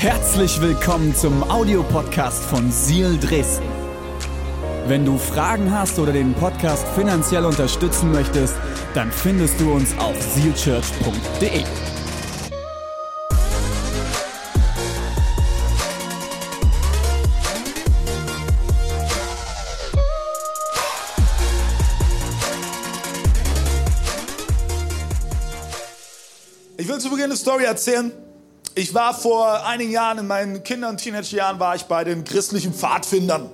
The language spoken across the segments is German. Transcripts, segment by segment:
Herzlich willkommen zum Audiopodcast von Seal Dresden. Wenn du Fragen hast oder den Podcast finanziell unterstützen möchtest, dann findest du uns auf sealchurch.de. Ich will zu Beginn eine Story erzählen. Ich war vor einigen Jahren, in meinen Kinder- und Teenagerjahren, war ich bei den christlichen Pfadfindern.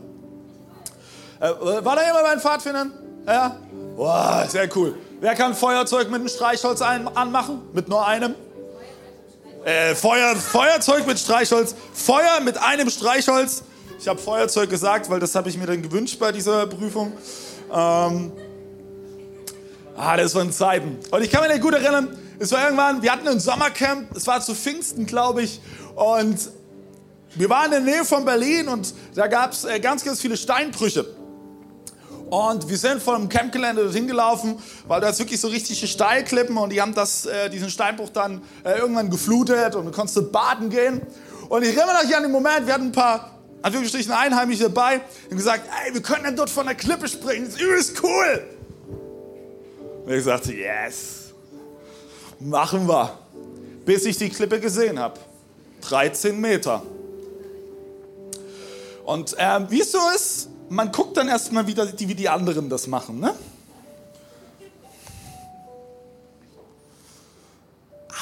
Äh, war da jemand bei den Pfadfindern? Ja? Boah, sehr cool. Wer kann Feuerzeug mit einem Streichholz ein anmachen? Mit nur einem? Äh, Feuer, Feuerzeug mit Streichholz. Feuer mit einem Streichholz. Ich habe Feuerzeug gesagt, weil das habe ich mir dann gewünscht bei dieser Prüfung. Ähm, ah, das waren Zeiten. Und ich kann mich nicht gut erinnern, es war irgendwann, wir hatten ein Sommercamp, es war zu Pfingsten, glaube ich, und wir waren in der Nähe von Berlin und da gab es äh, ganz, ganz viele Steinbrüche. Und wir sind vom Campgelände dorthin gelaufen, weil da ist wirklich so richtige Steilklippen und die haben das, äh, diesen Steinbruch dann äh, irgendwann geflutet und du konntest baden gehen. Und ich erinnere mich an den Moment, wir hatten ein paar Anführungsstrichen Einheimische dabei und gesagt, ey, wir können dann dort von der Klippe springen, das ist übelst cool. Und ich sagte, yes, machen wir. Bis ich die Klippe gesehen habe. 13 Meter. Und äh, wie es so ist, man guckt dann erstmal wieder, wie die anderen das machen. Ne?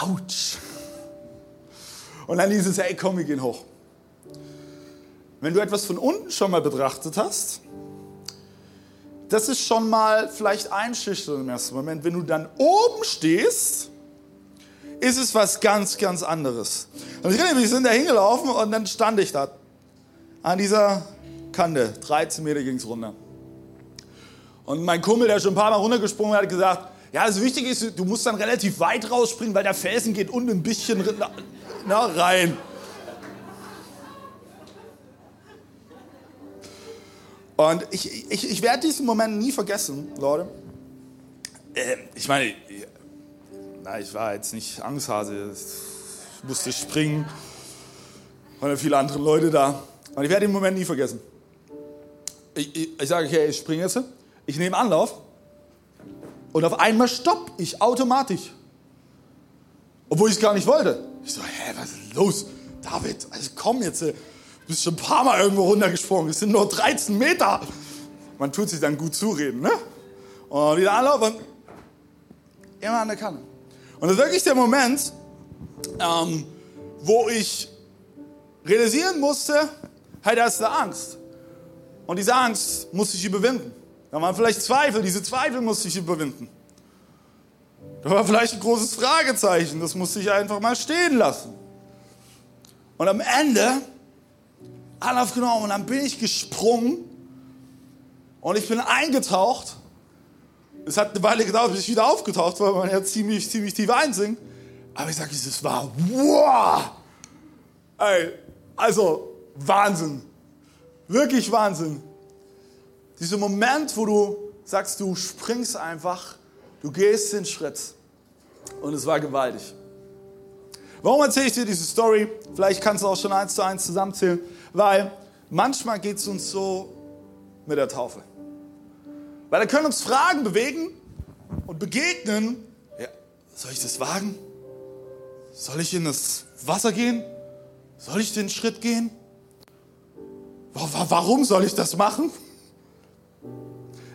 Autsch. Und dann hieß es, hey, komm, wir gehen hoch. Wenn du etwas von unten schon mal betrachtet hast, das ist schon mal vielleicht einschüchternd im ersten Moment. Wenn du dann oben stehst, ist es was ganz, ganz anderes. Und ich erinnere mich, wir sind da hingelaufen und dann stand ich da an dieser Kante. 13 Meter ging es runter. Und mein Kumpel, der schon ein paar Mal runtergesprungen hat, hat gesagt, ja, das Wichtige ist, du musst dann relativ weit rausspringen, weil der Felsen geht unten ein bisschen na, rein. Und ich, ich, ich werde diesen Moment nie vergessen, Leute. Äh, ich meine, na, ich war jetzt nicht Angsthase, ich musste springen, waren viele andere Leute da. Und ich werde den Moment nie vergessen. Ich, ich, ich sage, okay, ich springe jetzt, ich nehme Anlauf und auf einmal stopp ich automatisch. Obwohl ich es gar nicht wollte. Ich so, hä, was ist los? David, also komm jetzt, du bist schon ein paar Mal irgendwo runtergesprungen, es sind nur 13 Meter. Man tut sich dann gut zureden, ne? Und wieder Anlauf und immer an der Kanne. Und das ist wirklich der Moment, ähm, wo ich realisieren musste, hey, da ist eine Angst. Und diese Angst musste ich überwinden. Da waren vielleicht Zweifel, diese Zweifel musste ich überwinden. Da war vielleicht ein großes Fragezeichen, das musste ich einfach mal stehen lassen. Und am Ende, Anlauf genommen und dann bin ich gesprungen und ich bin eingetaucht es hat eine Weile gedauert, bis ich wieder aufgetaucht war, weil man ja ziemlich, ziemlich tief einsinkt. Aber ich sage, es war wow! Ey, also Wahnsinn. Wirklich Wahnsinn. Dieser Moment, wo du sagst, du springst einfach, du gehst den Schritt. Und es war gewaltig. Warum erzähle ich dir diese Story? Vielleicht kannst du auch schon eins zu eins zusammenzählen. Weil manchmal geht es uns so mit der Taufe. Weil da können uns Fragen bewegen und begegnen. Ja, soll ich das wagen? Soll ich in das Wasser gehen? Soll ich den Schritt gehen? Warum soll ich das machen?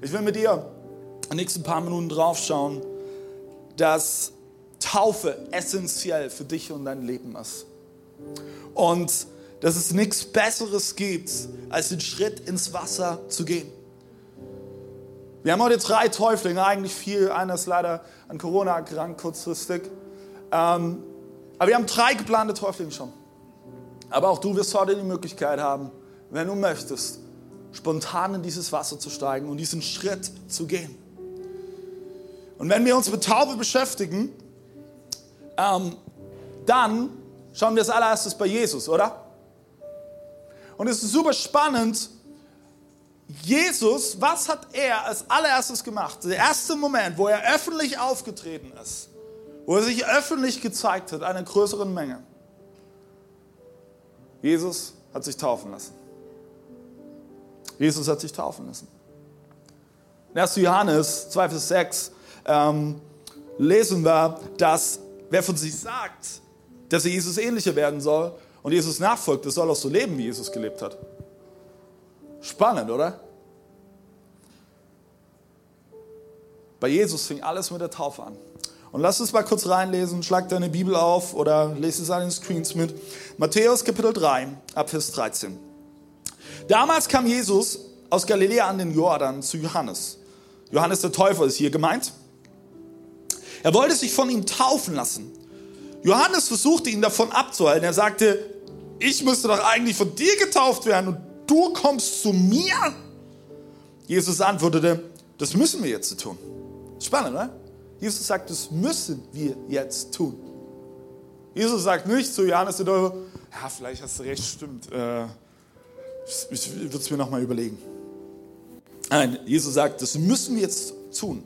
Ich will mit dir in den nächsten paar Minuten drauf schauen, dass Taufe essentiell für dich und dein Leben ist. Und dass es nichts Besseres gibt, als den Schritt ins Wasser zu gehen. Wir haben heute drei Täuflinge, eigentlich vier. Einer ist leider an Corona erkrankt, kurzfristig. Ähm, aber wir haben drei geplante Täuflinge schon. Aber auch du wirst heute die Möglichkeit haben, wenn du möchtest, spontan in dieses Wasser zu steigen und diesen Schritt zu gehen. Und wenn wir uns mit Taufe beschäftigen, ähm, dann schauen wir als allererstes bei Jesus, oder? Und es ist super spannend, Jesus, was hat er als allererstes gemacht? Der erste Moment, wo er öffentlich aufgetreten ist, wo er sich öffentlich gezeigt hat, einer größeren Menge. Jesus hat sich taufen lassen. Jesus hat sich taufen lassen. In 1. Johannes 2, Vers 6 ähm, lesen wir, dass wer von sich sagt, dass er Jesus ähnlicher werden soll und Jesus nachfolgt, der soll auch so leben, wie Jesus gelebt hat. Spannend, oder? Bei Jesus fing alles mit der Taufe an. Und lass uns mal kurz reinlesen, schlag deine Bibel auf oder lese es an den Screens mit. Matthäus Kapitel 3, ab Vers 13. Damals kam Jesus aus Galiläa an den Jordan zu Johannes. Johannes der Täufer ist hier gemeint. Er wollte sich von ihm taufen lassen. Johannes versuchte ihn davon abzuhalten. Er sagte, ich müsste doch eigentlich von dir getauft werden und du kommst zu mir? Jesus antwortete, das müssen wir jetzt tun. Spannend, ne? Jesus sagt, das müssen wir jetzt tun. Jesus sagt nicht zu Johannes der ja, vielleicht hast du recht, stimmt. Äh, ich würde es mir nochmal überlegen. Nein, Jesus sagt, das müssen wir jetzt tun.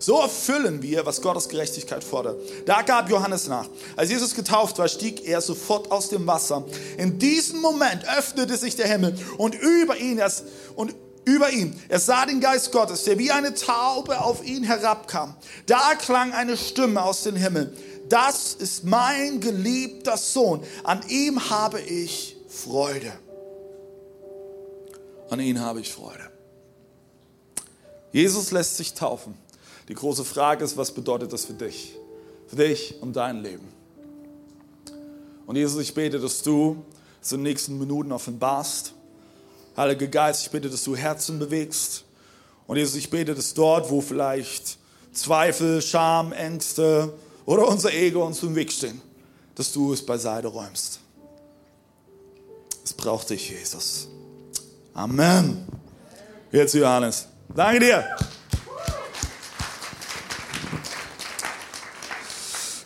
So erfüllen wir, was Gottes Gerechtigkeit fordert. Da gab Johannes nach. Als Jesus getauft war, stieg er sofort aus dem Wasser. In diesem Moment öffnete sich der Himmel und über ihn, erst, und über ihn. Er sah den Geist Gottes, der wie eine Taube auf ihn herabkam. Da klang eine Stimme aus dem Himmel. Das ist mein geliebter Sohn. An ihm habe ich Freude. An ihn habe ich Freude. Jesus lässt sich taufen. Die große Frage ist, was bedeutet das für dich? Für dich und dein Leben. Und Jesus, ich bete, dass du es in den nächsten Minuten offenbarst. Heiliger Geist, ich bete, dass du Herzen bewegst. Und Jesus, ich bete, dass dort, wo vielleicht Zweifel, Scham, Ängste oder unser Ego uns im Weg stehen, dass du es beiseite räumst. Es braucht dich, Jesus. Amen. Jetzt Johannes. Danke dir.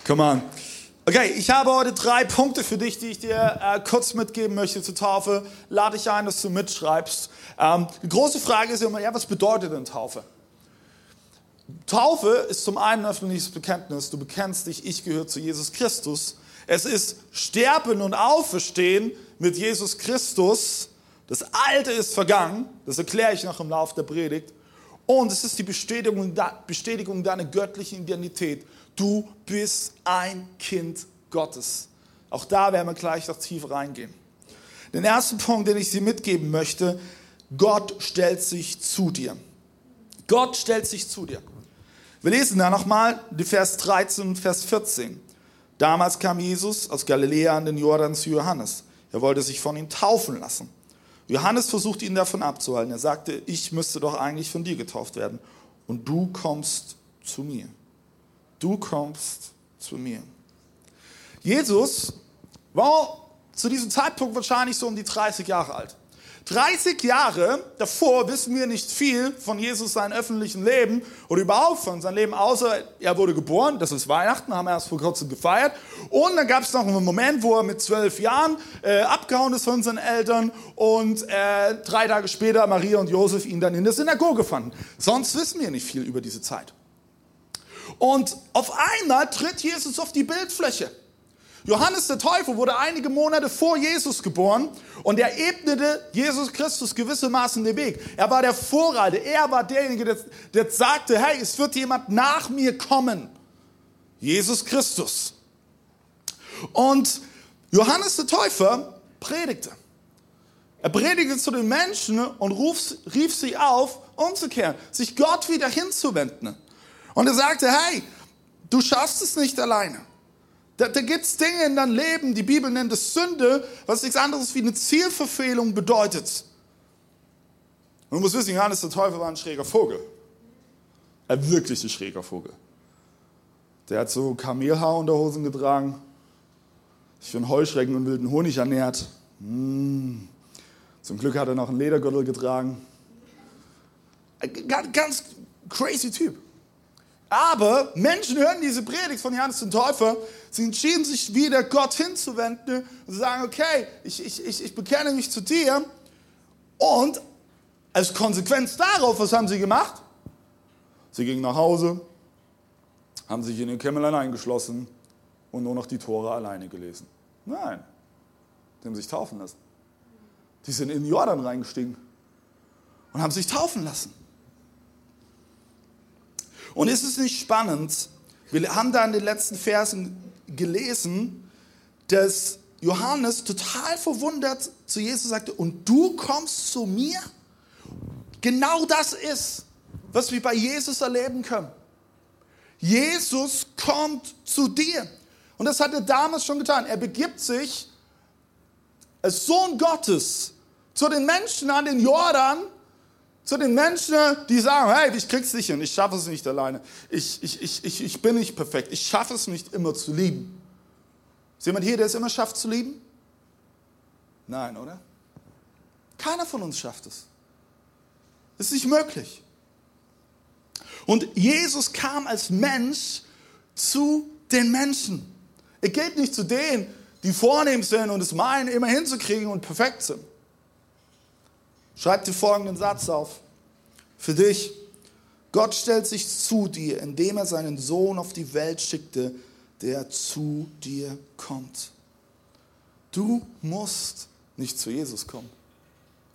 Come on. Okay, ich habe heute drei Punkte für dich, die ich dir äh, kurz mitgeben möchte zur Taufe. Lade dich ein, dass du mitschreibst. Ähm, die große Frage ist immer, ja, was bedeutet denn Taufe? Taufe ist zum einen ein öffentliches Bekenntnis. Du bekennst dich, ich gehöre zu Jesus Christus. Es ist Sterben und Auferstehen mit Jesus Christus. Das Alte ist vergangen. Das erkläre ich noch im Laufe der Predigt. Und es ist die Bestätigung, Bestätigung deiner göttlichen Identität. Du bist ein Kind Gottes. Auch da werden wir gleich noch tiefer reingehen. Den ersten Punkt, den ich dir mitgeben möchte, Gott stellt sich zu dir. Gott stellt sich zu dir. Wir lesen da nochmal die Vers 13 und Vers 14. Damals kam Jesus aus Galiläa an den Jordan zu Johannes. Er wollte sich von ihm taufen lassen. Johannes versuchte ihn davon abzuhalten. Er sagte, ich müsste doch eigentlich von dir getauft werden. Und du kommst zu mir du kommst zu mir. Jesus war zu diesem Zeitpunkt wahrscheinlich so um die 30 Jahre alt. 30 Jahre davor wissen wir nicht viel von Jesus, seinem öffentlichen Leben oder überhaupt von seinem Leben, außer er wurde geboren, das ist Weihnachten, haben wir erst vor kurzem gefeiert. Und dann gab es noch einen Moment, wo er mit zwölf Jahren äh, abgehauen ist von seinen Eltern und äh, drei Tage später Maria und Josef ihn dann in der Synagoge fanden. Sonst wissen wir nicht viel über diese Zeit. Und auf einmal tritt Jesus auf die Bildfläche. Johannes der Täufer wurde einige Monate vor Jesus geboren und er ebnete Jesus Christus gewissermaßen den Weg. Er war der Vorreiter, er war derjenige, der, der sagte, hey, es wird jemand nach mir kommen. Jesus Christus. Und Johannes der Täufer predigte. Er predigte zu den Menschen und rief, rief sie auf, umzukehren, sich Gott wieder hinzuwenden. Und er sagte, hey, du schaffst es nicht alleine. Da, da gibt es Dinge in deinem Leben, die Bibel nennt es Sünde, was nichts anderes wie eine Zielverfehlung bedeutet. Und du musst wissen, Johannes der Teufel war ein schräger Vogel. Ein wirklich ein schräger Vogel. Der hat so Kamelhaar unter Hosen getragen, sich von Heuschrecken und wilden Honig ernährt. Mmh. Zum Glück hat er noch einen Ledergürtel getragen. Ein ganz crazy Typ. Aber Menschen hören diese Predigt von Johannes den Täufer, sie entschieden sich wieder Gott hinzuwenden und sagen, okay, ich, ich, ich, ich bekenne mich zu dir. Und als Konsequenz darauf, was haben sie gemacht? Sie gingen nach Hause, haben sich in den Kämmerlein eingeschlossen und nur noch die Tore alleine gelesen. Nein, Die haben sich taufen lassen. Die sind in den Jordan reingestiegen und haben sich taufen lassen. Und ist es nicht spannend? Wir haben da in den letzten Versen gelesen, dass Johannes total verwundert zu Jesus sagte, und du kommst zu mir? Genau das ist, was wir bei Jesus erleben können. Jesus kommt zu dir. Und das hat er damals schon getan. Er begibt sich als Sohn Gottes zu den Menschen an den Jordan, zu den Menschen, die sagen, hey, ich krieg's nicht hin, ich schaffe es nicht alleine. Ich, ich, ich, ich, ich bin nicht perfekt, ich schaffe es nicht immer zu lieben. Ist jemand hier, der es immer schafft zu lieben? Nein, oder? Keiner von uns schafft es. Es ist nicht möglich. Und Jesus kam als Mensch zu den Menschen. Er geht nicht zu denen, die vornehm sind und es meinen, immer hinzukriegen und perfekt sind. Schreib dir folgenden Satz auf. Für dich. Gott stellt sich zu dir, indem er seinen Sohn auf die Welt schickte, der zu dir kommt. Du musst nicht zu Jesus kommen.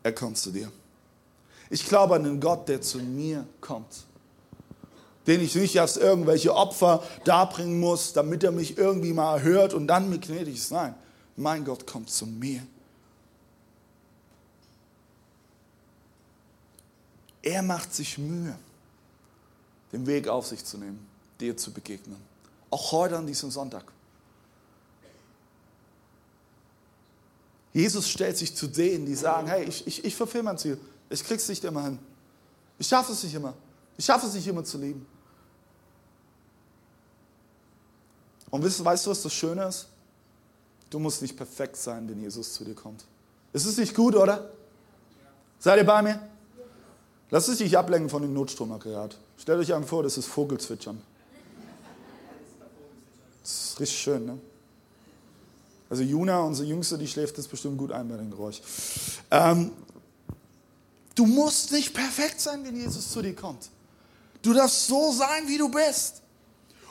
Er kommt zu dir. Ich glaube an den Gott, der zu mir kommt. Den ich nicht erst irgendwelche Opfer darbringen muss, damit er mich irgendwie mal erhört und dann mir gnädig ist. Nein, mein Gott kommt zu mir. Er macht sich Mühe, den Weg auf sich zu nehmen, dir zu begegnen. Auch heute an diesem Sonntag. Jesus stellt sich zu denen, die sagen, hey, ich, ich, ich verfehle mein Ziel. Ich krieg's nicht immer hin. Ich schaffe es nicht immer. Ich schaffe es nicht immer zu lieben. Und weißt, weißt du, was das Schöne ist? Du musst nicht perfekt sein, wenn Jesus zu dir kommt. Ist es nicht gut, oder? Seid ihr bei mir? Lass es dich ablenken von dem Notstromaggregat. Stellt euch einfach vor, das ist Vogelzwitschern. Das ist richtig schön, ne? Also Juna, unsere Jüngste, die schläft jetzt bestimmt gut ein bei dem Geräusch. Ähm, du musst nicht perfekt sein, wenn Jesus zu dir kommt. Du darfst so sein, wie du bist.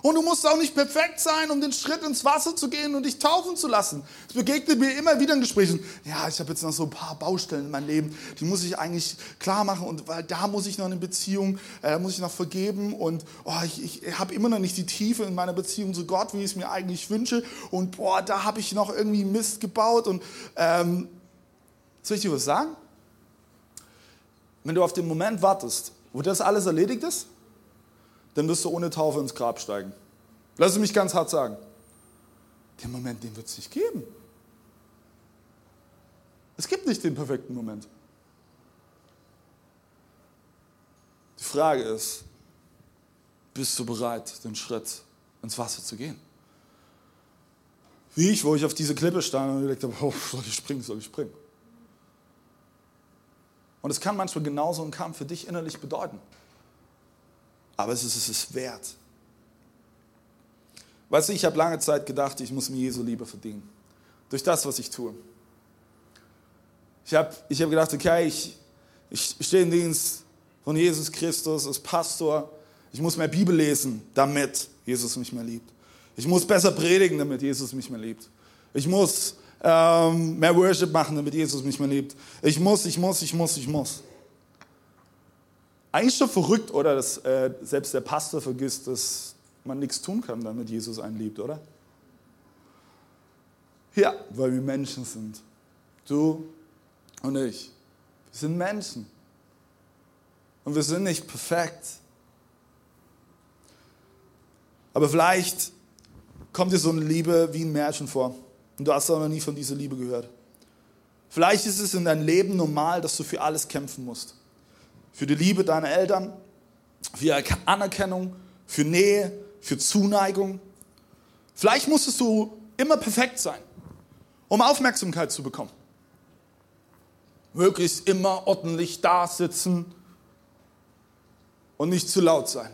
Und du musst auch nicht perfekt sein, um den Schritt ins Wasser zu gehen und dich taufen zu lassen. Es begegnet mir immer wieder in Gesprächen. Ja, ich habe jetzt noch so ein paar Baustellen in meinem Leben, die muss ich eigentlich klar machen. Und weil da muss ich noch eine Beziehung, äh, muss ich noch vergeben. Und oh, ich, ich habe immer noch nicht die Tiefe in meiner Beziehung zu Gott, wie ich es mir eigentlich wünsche. Und boah, da habe ich noch irgendwie Mist gebaut. Und ähm, soll ich dir was sagen? Wenn du auf den Moment wartest, wo das alles erledigt ist, dann wirst du ohne Taufe ins Grab steigen. Lass es mich ganz hart sagen. Den Moment, den wird es nicht geben. Es gibt nicht den perfekten Moment. Die Frage ist, bist du bereit, den Schritt ins Wasser zu gehen? Wie ich, wo ich auf diese Klippe stand und gedacht habe, oh, soll ich springen, soll ich springen? Und es kann manchmal genauso ein Kampf für dich innerlich bedeuten aber es ist es wert. Weißt du, ich habe lange Zeit gedacht, ich muss mir Jesu Liebe verdienen. Durch das, was ich tue. Ich habe ich hab gedacht, okay, ich, ich stehe im Dienst von Jesus Christus als Pastor. Ich muss mehr Bibel lesen, damit Jesus mich mehr liebt. Ich muss besser predigen, damit Jesus mich mehr liebt. Ich muss ähm, mehr Worship machen, damit Jesus mich mehr liebt. Ich muss, ich muss, ich muss, ich muss. Eigentlich schon verrückt, oder? Dass äh, selbst der Pastor vergisst, dass man nichts tun kann, damit Jesus einen liebt, oder? Ja, weil wir Menschen sind. Du und ich. Wir sind Menschen. Und wir sind nicht perfekt. Aber vielleicht kommt dir so eine Liebe wie ein Märchen vor. Und du hast auch noch nie von dieser Liebe gehört. Vielleicht ist es in deinem Leben normal, dass du für alles kämpfen musst für die Liebe deiner Eltern, für Anerkennung, für Nähe, für Zuneigung. Vielleicht musstest du immer perfekt sein, um Aufmerksamkeit zu bekommen. Möglichst immer ordentlich da sitzen und nicht zu laut sein.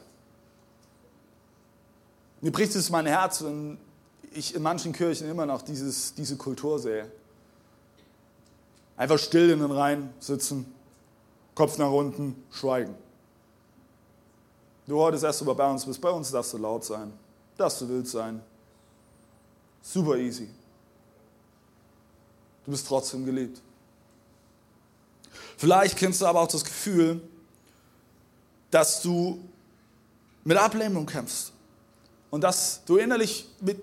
Mir bricht es mein Herz, wenn ich in manchen Kirchen immer noch dieses, diese Kultur sehe. Einfach still in den Reihen sitzen, Kopf nach unten, schweigen. Du heute erst aber bei uns bist, bei uns darfst du laut sein, darfst du wild sein. Super easy. Du bist trotzdem geliebt. Vielleicht kennst du aber auch das Gefühl, dass du mit Ablehnung kämpfst und dass du innerlich mit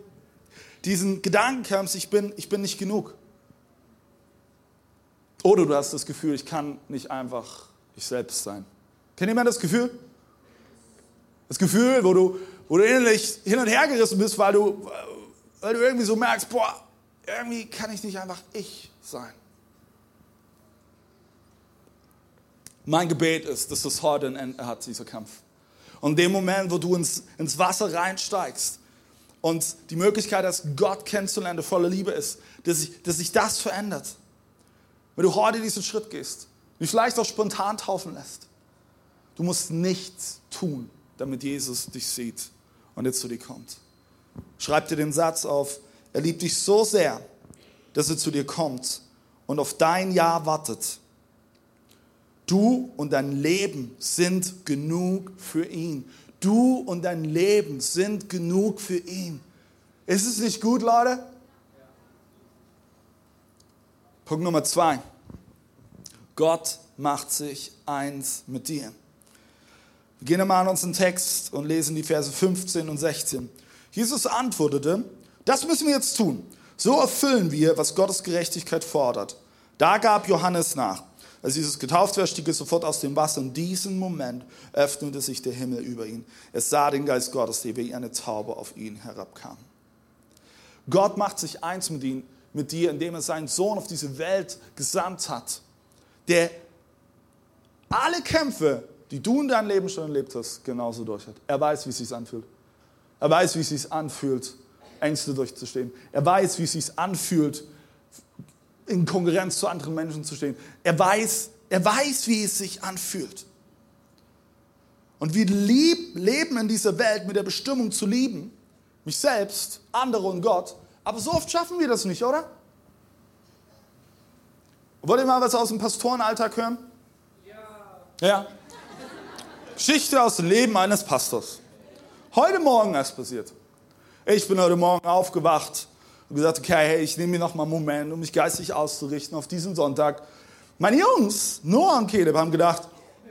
diesen Gedanken kämpfst, ich bin, ich bin nicht genug. Oder du hast das Gefühl, ich kann nicht einfach ich selbst sein. Kennt jemand das Gefühl? Das Gefühl, wo du, wo du innerlich hin und her gerissen bist, weil du, weil du irgendwie so merkst, boah, irgendwie kann ich nicht einfach ich sein. Mein Gebet ist, dass das heute ein Ende hat, dieser Kampf. Und in dem Moment, wo du ins, ins Wasser reinsteigst und die Möglichkeit hast, Gott kennenzulernen, der voller Liebe ist, dass sich, dass sich das verändert. Wenn du heute diesen Schritt gehst, dich vielleicht auch spontan taufen lässt, du musst nichts tun, damit Jesus dich sieht und jetzt zu dir kommt. Schreib dir den Satz auf, er liebt dich so sehr, dass er zu dir kommt und auf dein Ja wartet. Du und dein Leben sind genug für ihn. Du und dein Leben sind genug für ihn. Ist es nicht gut, Leute? Punkt Nummer zwei. Gott macht sich eins mit dir. Wir gehen einmal an unseren Text und lesen die Verse 15 und 16. Jesus antwortete, das müssen wir jetzt tun. So erfüllen wir, was Gottes Gerechtigkeit fordert. Da gab Johannes nach. Als Jesus getauft war, stieg er sofort aus dem Wasser. In diesem Moment öffnete sich der Himmel über ihn. Er sah den Geist Gottes, der wie eine Taube auf ihn herabkam. Gott macht sich eins mit, ihm, mit dir, indem er seinen Sohn auf diese Welt gesandt hat, der alle Kämpfe, die du in deinem Leben schon erlebt hast, genauso durch hat. Er weiß, wie es sich anfühlt. Er weiß, wie es sich anfühlt, Ängste durchzustehen. Er weiß, wie es sich anfühlt, in Konkurrenz zu anderen Menschen zu stehen. Er weiß, er weiß, wie es sich anfühlt. Und wir lieb, leben in dieser Welt mit der Bestimmung zu lieben, mich selbst, andere und Gott. Aber so oft schaffen wir das nicht, oder? Wollt ihr mal was aus dem Pastorenalltag hören? Ja. Ja. Geschichte aus dem Leben eines Pastors. Heute Morgen ist passiert. Ich bin heute Morgen aufgewacht und gesagt, okay, hey, ich nehme mir noch mal einen Moment, um mich geistig auszurichten auf diesen Sonntag. Meine Jungs, Noah und Caleb, haben gedacht,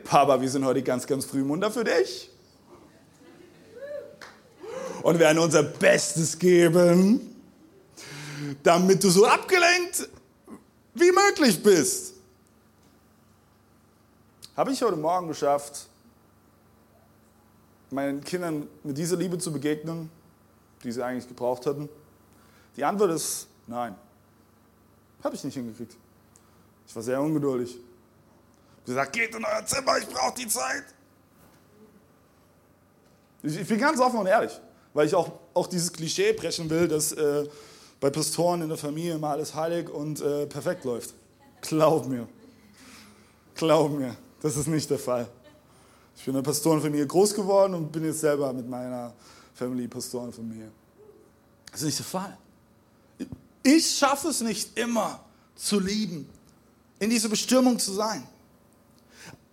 Papa, wir sind heute ganz, ganz früh munter für dich. Und werden unser Bestes geben, damit du so abgelenkt wie möglich bist. Habe ich heute Morgen geschafft, meinen Kindern mit dieser Liebe zu begegnen, die sie eigentlich gebraucht hatten? Die Antwort ist nein. Habe ich nicht hingekriegt. Ich war sehr ungeduldig. Ich habe gesagt, geht in euer Zimmer, ich brauche die Zeit. Ich, bin ganz offen und ehrlich, weil ich auch, auch dieses Klischee brechen will, dass äh, bei Pastoren in der Familie immer alles heilig und äh, perfekt läuft. Glaub mir. Glaub mir, das ist nicht der Fall. Ich bin in der Pastorenfamilie groß geworden und bin jetzt selber mit meiner Family Pastorenfamilie. Das ist nicht der Fall. Ich schaffe es nicht immer zu lieben, in dieser Bestimmung zu sein.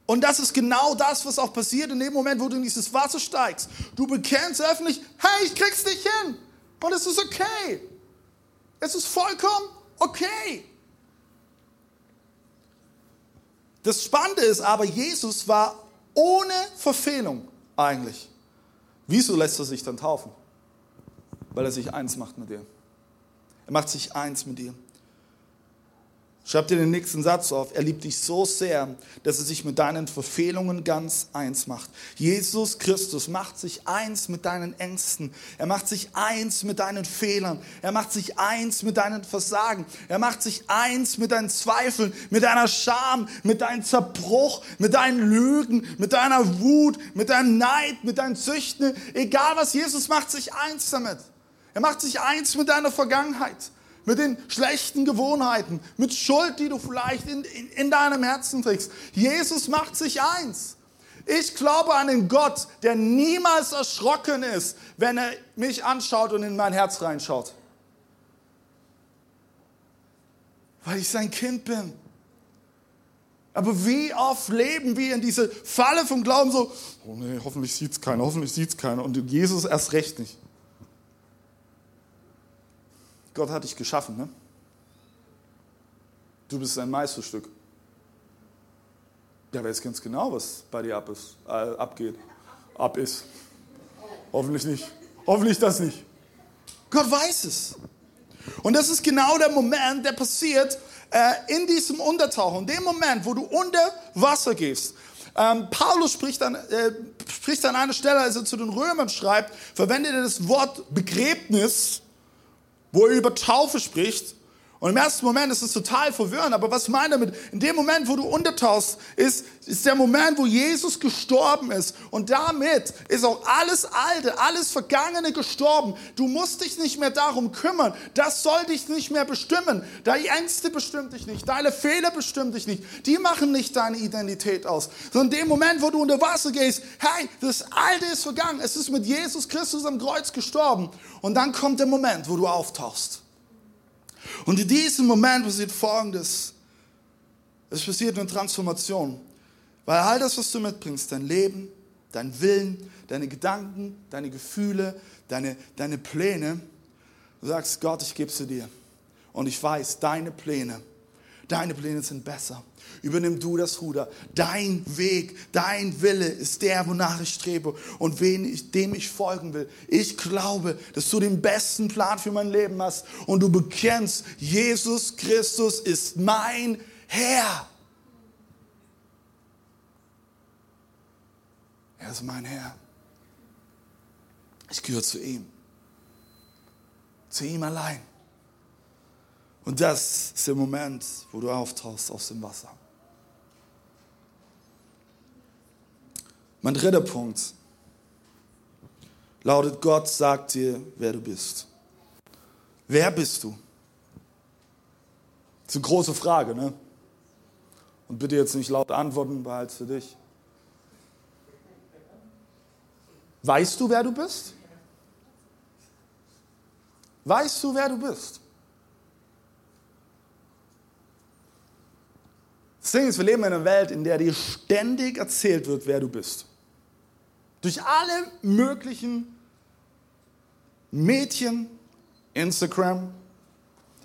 Und das ist genau das, was auch passiert in dem Moment, wo du in dieses Wasser steigst. Du bekennst öffentlich, hey, ich krieg's nicht hin. Und es ist okay. Es ist vollkommen okay. Das Spannende ist aber, Jesus war ohne Verfehlung eigentlich. Wieso lässt er sich dann taufen? Weil er sich eins macht mit dir. Er macht sich eins mit dir. Schreib dir den nächsten Satz auf. Er liebt dich so sehr, dass er sich mit deinen Verfehlungen ganz eins macht. Jesus Christus macht sich eins mit deinen Ängsten. Er macht sich eins mit deinen Fehlern. Er macht sich eins mit deinen Versagen. Er macht sich eins mit deinen Zweifeln, mit deiner Scham, mit deinem Zerbruch, mit deinen Lügen, mit deiner Wut, mit deinem Neid, mit deinen Züchten. Egal was, Jesus macht sich eins damit. Er macht sich eins mit deiner Vergangenheit mit den schlechten Gewohnheiten, mit Schuld, die du vielleicht in, in, in deinem Herzen trägst. Jesus macht sich eins. Ich glaube an einen Gott, der niemals erschrocken ist, wenn er mich anschaut und in mein Herz reinschaut. Weil ich sein Kind bin. Aber wie oft leben wir in diese Falle vom Glauben so, oh nee, hoffentlich sieht es keiner, hoffentlich sieht es keiner und Jesus erst recht nicht. Gott hat dich geschaffen, ne? du bist ein Meisterstück. Der weiß ganz genau, was bei dir ab ist, äh, abgeht. Ab ist. Hoffentlich nicht. Hoffentlich das nicht. Gott weiß es. Und das ist genau der Moment, der passiert äh, in diesem Untertauchen. Dem Moment, wo du unter Wasser gehst. Ähm, Paulus spricht an, äh, spricht an einer Stelle, als er zu den Römern schreibt, verwendet er das Wort Begräbnis, wo er über Taufe spricht. Und im ersten Moment ist es total verwirrend, aber was meint er damit? In dem Moment, wo du untertauchst, ist, ist der Moment, wo Jesus gestorben ist. Und damit ist auch alles Alte, alles Vergangene gestorben. Du musst dich nicht mehr darum kümmern. Das soll dich nicht mehr bestimmen. Deine Ängste bestimmen dich nicht. Deine Fehler bestimmen dich nicht. Die machen nicht deine Identität aus. Sondern in dem Moment, wo du unter Wasser gehst, hey, das Alte ist vergangen. Es ist mit Jesus Christus am Kreuz gestorben. Und dann kommt der Moment, wo du auftauchst. Und in diesem Moment passiert Folgendes. Es passiert eine Transformation. Weil all das, was du mitbringst, dein Leben, dein Willen, deine Gedanken, deine Gefühle, deine, deine Pläne, du sagst, Gott, ich gebe sie dir. Und ich weiß, deine Pläne, deine Pläne sind besser übernimm du das Ruder. Dein Weg, dein Wille ist der, wonach ich strebe und ich, dem ich folgen will. Ich glaube, dass du den besten Plan für mein Leben hast und du bekennst, Jesus Christus ist mein Herr. Er ist mein Herr. Ich gehöre zu ihm. Zu ihm allein. Und das ist der Moment, wo du auftauchst aus dem Wasser. Mein dritter Punkt lautet, Gott sagt dir, wer du bist. Wer bist du? Das ist eine große Frage, ne? Und bitte jetzt nicht laut antworten, behalte für dich. Weißt du, wer du bist? Weißt du, wer du bist? Das Ding ist, wir leben in einer Welt, in der dir ständig erzählt wird, wer du bist. Durch alle möglichen Mädchen, Instagram,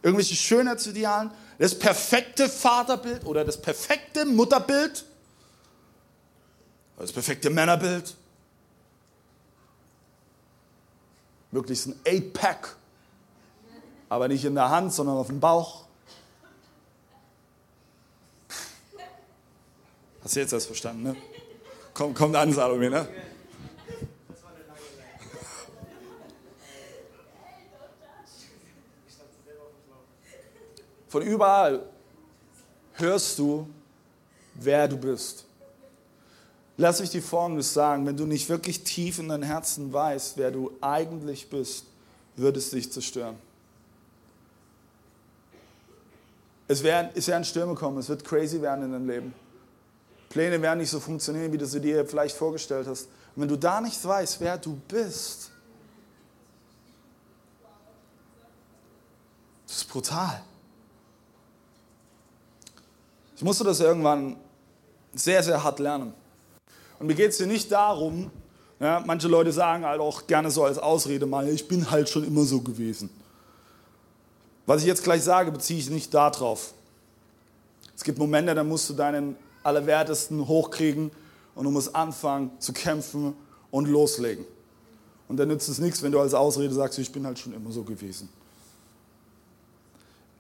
irgendwelche Schönheitsidealen, das perfekte Vaterbild oder das perfekte Mutterbild, das perfekte Männerbild, möglichst ein Eight-Pack, aber nicht in der Hand, sondern auf dem Bauch. Hast du jetzt das verstanden, ne? Komm, kommt an, Salome, ne? Von überall hörst du, wer du bist. Lass ich die Folgendes sagen, wenn du nicht wirklich tief in dein Herzen weißt, wer du eigentlich bist, wird es dich zerstören. Es werden, es werden Stürme kommen, es wird crazy werden in deinem Leben. Pläne werden nicht so funktionieren, wie du sie dir vielleicht vorgestellt hast. Und wenn du da nicht weißt, wer du bist, das ist brutal. Ich musste das irgendwann sehr, sehr hart lernen. Und mir geht es hier nicht darum, ja, manche Leute sagen halt auch gerne so als Ausrede mal, ich bin halt schon immer so gewesen. Was ich jetzt gleich sage, beziehe ich nicht darauf. Es gibt Momente, da musst du deinen Allerwertesten hochkriegen und du musst anfangen zu kämpfen und loslegen. Und dann nützt es nichts, wenn du als Ausrede sagst, ich bin halt schon immer so gewesen.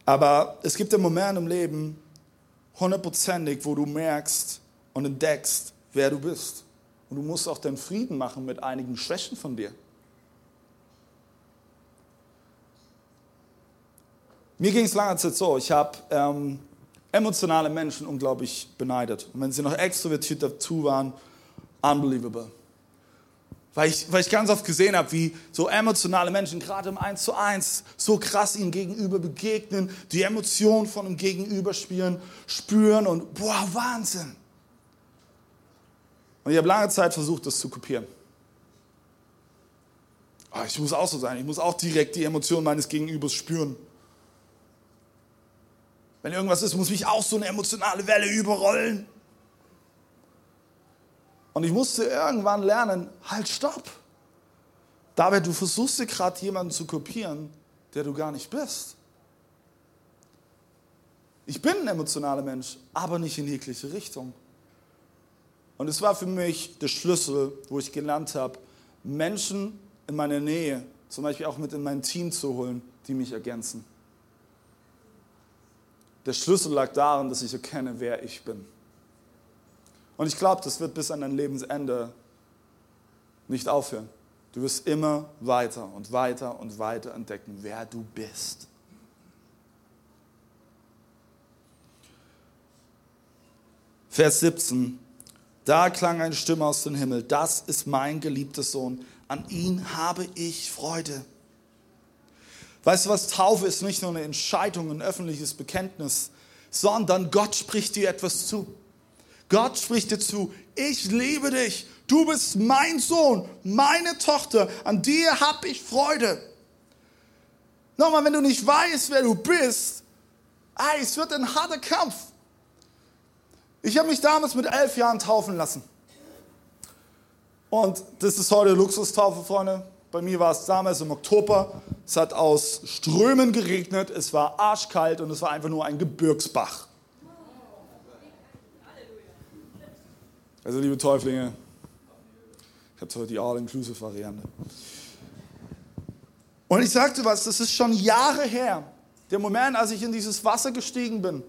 Aber es gibt einen Moment im Leben, hundertprozentig, wo du merkst und entdeckst, wer du bist. Und du musst auch den Frieden machen mit einigen Schwächen von dir. Mir ging es lange Zeit so, ich habe ähm, emotionale Menschen unglaublich beneidet. Und wenn sie noch extrovertiert dazu waren, unbelievable. Weil ich, weil ich ganz oft gesehen habe, wie so emotionale Menschen gerade im Eins zu Eins so krass ihm gegenüber begegnen, die Emotionen von ihm gegenüber spüren, spüren und boah, Wahnsinn. Und ich habe lange Zeit versucht, das zu kopieren. Oh, ich muss auch so sein, ich muss auch direkt die Emotionen meines Gegenübers spüren. Wenn irgendwas ist, muss mich auch so eine emotionale Welle überrollen. Und ich musste irgendwann lernen, halt, stopp. Dabei, du versuchst dir gerade jemanden zu kopieren, der du gar nicht bist. Ich bin ein emotionaler Mensch, aber nicht in jegliche Richtung. Und es war für mich der Schlüssel, wo ich gelernt habe, Menschen in meine Nähe, zum Beispiel auch mit in mein Team zu holen, die mich ergänzen. Der Schlüssel lag darin, dass ich erkenne, wer ich bin. Und ich glaube, das wird bis an dein Lebensende nicht aufhören. Du wirst immer weiter und weiter und weiter entdecken, wer du bist. Vers 17. Da klang eine Stimme aus dem Himmel. Das ist mein geliebter Sohn. An ihn habe ich Freude. Weißt du was? Taufe ist nicht nur eine Entscheidung, ein öffentliches Bekenntnis, sondern Gott spricht dir etwas zu. Gott spricht dir zu, ich liebe dich, du bist mein Sohn, meine Tochter, an dir habe ich Freude. Nochmal, wenn du nicht weißt, wer du bist, ey, es wird ein harter Kampf. Ich habe mich damals mit elf Jahren taufen lassen. Und das ist heute Luxustaufe, Freunde. Bei mir war es damals im Oktober. Es hat aus Strömen geregnet, es war arschkalt und es war einfach nur ein Gebirgsbach. Also, liebe Täuflinge, ich habe heute die All-Inclusive-Variante. Und ich sagte was, das ist schon Jahre her, der Moment, als ich in dieses Wasser gestiegen bin.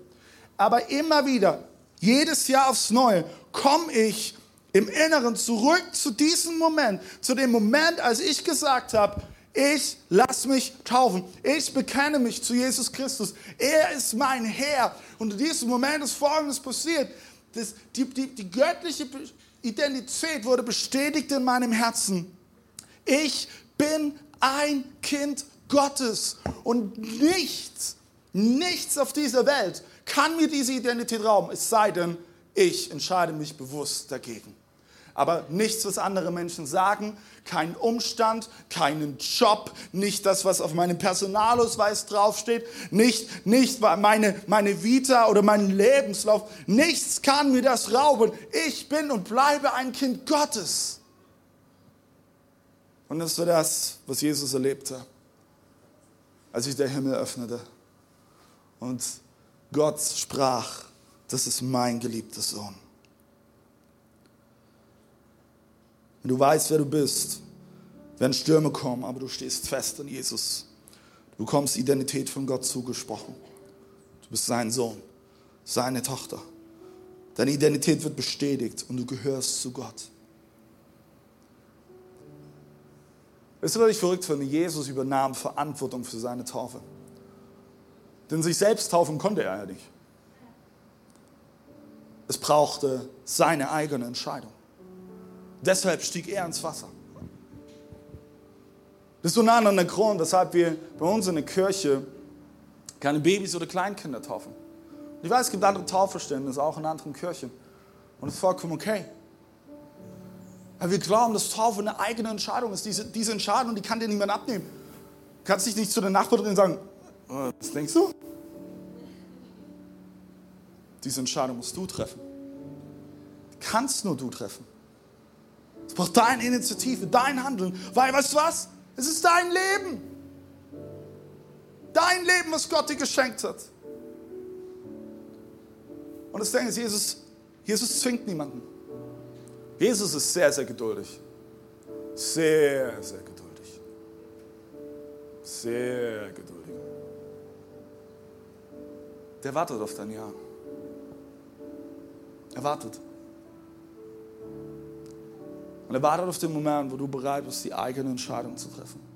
Aber immer wieder, jedes Jahr aufs Neue, komme ich im Inneren zurück zu diesem Moment, zu dem Moment, als ich gesagt habe, ich lass mich taufen. Ich bekenne mich zu Jesus Christus. Er ist mein Herr. Und in diesem Moment ist Folgendes passiert. Das, die, die, die göttliche Identität wurde bestätigt in meinem Herzen. Ich bin ein Kind Gottes. Und nichts, nichts auf dieser Welt kann mir diese Identität rauben, es sei denn, ich entscheide mich bewusst dagegen aber nichts, was andere Menschen sagen, kein Umstand, keinen Job, nicht das, was auf meinem Personalausweis draufsteht, nicht, nicht meine, meine Vita oder mein Lebenslauf, nichts kann mir das rauben. Ich bin und bleibe ein Kind Gottes. Und das war das, was Jesus erlebte, als sich der Himmel öffnete und Gott sprach, das ist mein geliebter Sohn. Wenn du weißt, wer du bist, werden Stürme kommen, aber du stehst fest in Jesus. Du bekommst Identität von Gott zugesprochen. Du bist sein Sohn, seine Tochter. Deine Identität wird bestätigt und du gehörst zu Gott. Weißt du, was ich verrückt finde? Jesus übernahm Verantwortung für seine Taufe. Denn sich selbst taufen konnte er ja nicht. Es brauchte seine eigene Entscheidung. Deshalb stieg er ins Wasser. Das ist so ein anderer Grund, weshalb wir bei uns in der Kirche keine Babys oder Kleinkinder taufen. Ich weiß, es gibt andere Taufverständnisse, auch in anderen Kirchen. Und es ist vollkommen okay. Aber wir glauben, dass Taufe eine eigene Entscheidung ist. Diese, diese Entscheidung, die kann dir niemand abnehmen. Du kannst dich nicht zu der Nachbarin sagen, oh, was denkst du? Diese Entscheidung musst du treffen. Kannst nur du treffen. Es braucht deine Initiative, dein Handeln. Weil, weißt du was? Es ist dein Leben. Dein Leben, was Gott dir geschenkt hat. Und das Ding ist, Jesus, Jesus zwingt niemanden. Jesus ist sehr, sehr geduldig. Sehr, sehr geduldig. Sehr geduldig. Der wartet auf dein Ja. Er wartet. Und er wartet auf den Moment, wo du bereit bist, die eigene Entscheidung zu treffen.